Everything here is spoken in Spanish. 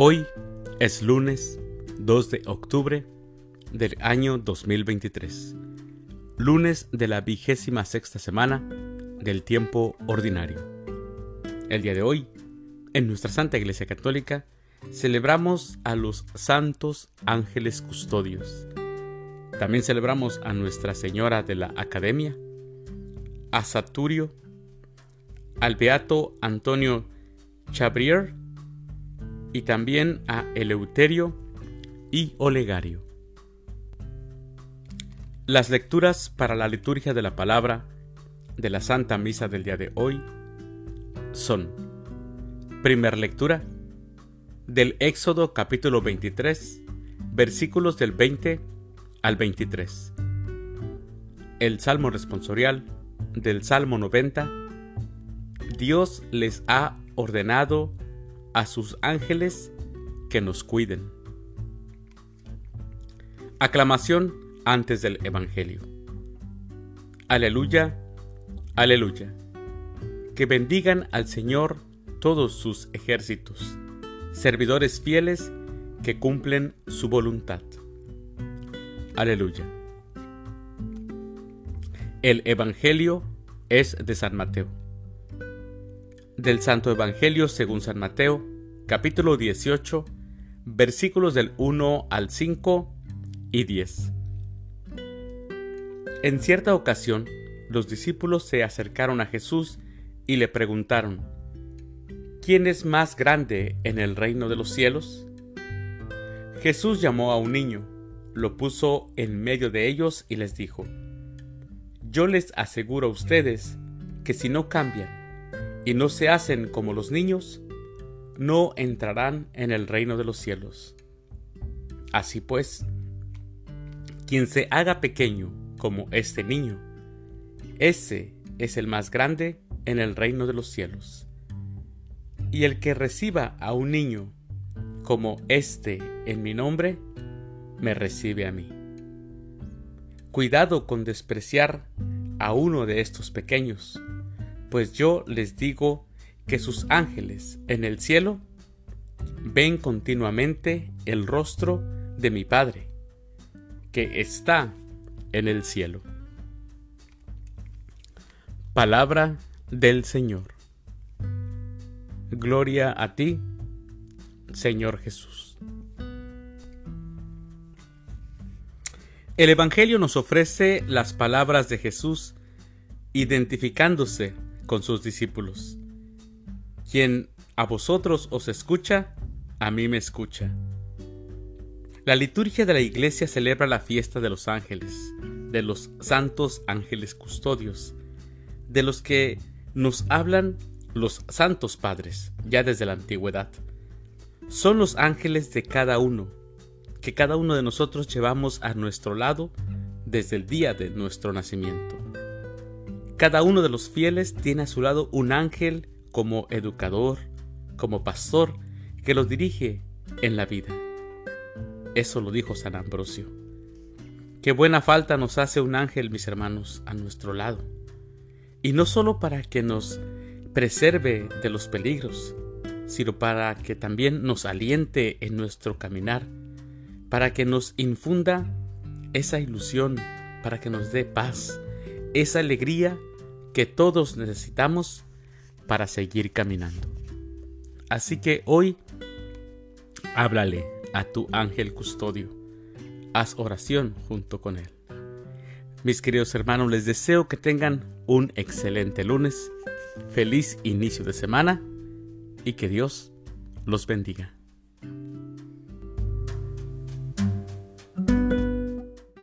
Hoy es lunes 2 de octubre del año 2023, lunes de la vigésima sexta semana del tiempo ordinario. El día de hoy, en nuestra Santa Iglesia Católica, celebramos a los santos ángeles custodios. También celebramos a Nuestra Señora de la Academia, a Saturio, al Beato Antonio Chabrier, y también a Eleuterio y Olegario. Las lecturas para la liturgia de la palabra de la Santa Misa del día de hoy son, primer lectura, del Éxodo capítulo 23, versículos del 20 al 23. El Salmo responsorial del Salmo 90, Dios les ha ordenado a sus ángeles que nos cuiden. Aclamación antes del Evangelio. Aleluya, aleluya. Que bendigan al Señor todos sus ejércitos, servidores fieles que cumplen su voluntad. Aleluya. El Evangelio es de San Mateo del Santo Evangelio según San Mateo, capítulo 18, versículos del 1 al 5 y 10. En cierta ocasión, los discípulos se acercaron a Jesús y le preguntaron, ¿quién es más grande en el reino de los cielos? Jesús llamó a un niño, lo puso en medio de ellos y les dijo, Yo les aseguro a ustedes que si no cambian y no se hacen como los niños, no entrarán en el reino de los cielos. Así pues, quien se haga pequeño como este niño, ese es el más grande en el reino de los cielos. Y el que reciba a un niño como este en mi nombre, me recibe a mí. Cuidado con despreciar a uno de estos pequeños pues yo les digo que sus ángeles en el cielo ven continuamente el rostro de mi Padre, que está en el cielo. Palabra del Señor. Gloria a ti, Señor Jesús. El Evangelio nos ofrece las palabras de Jesús identificándose con sus discípulos. Quien a vosotros os escucha, a mí me escucha. La liturgia de la iglesia celebra la fiesta de los ángeles, de los santos ángeles custodios, de los que nos hablan los santos padres, ya desde la antigüedad. Son los ángeles de cada uno, que cada uno de nosotros llevamos a nuestro lado desde el día de nuestro nacimiento. Cada uno de los fieles tiene a su lado un ángel como educador, como pastor, que los dirige en la vida. Eso lo dijo San Ambrosio. Qué buena falta nos hace un ángel, mis hermanos, a nuestro lado. Y no solo para que nos preserve de los peligros, sino para que también nos aliente en nuestro caminar, para que nos infunda esa ilusión, para que nos dé paz, esa alegría que todos necesitamos para seguir caminando. Así que hoy háblale a tu ángel custodio. Haz oración junto con él. Mis queridos hermanos, les deseo que tengan un excelente lunes, feliz inicio de semana y que Dios los bendiga.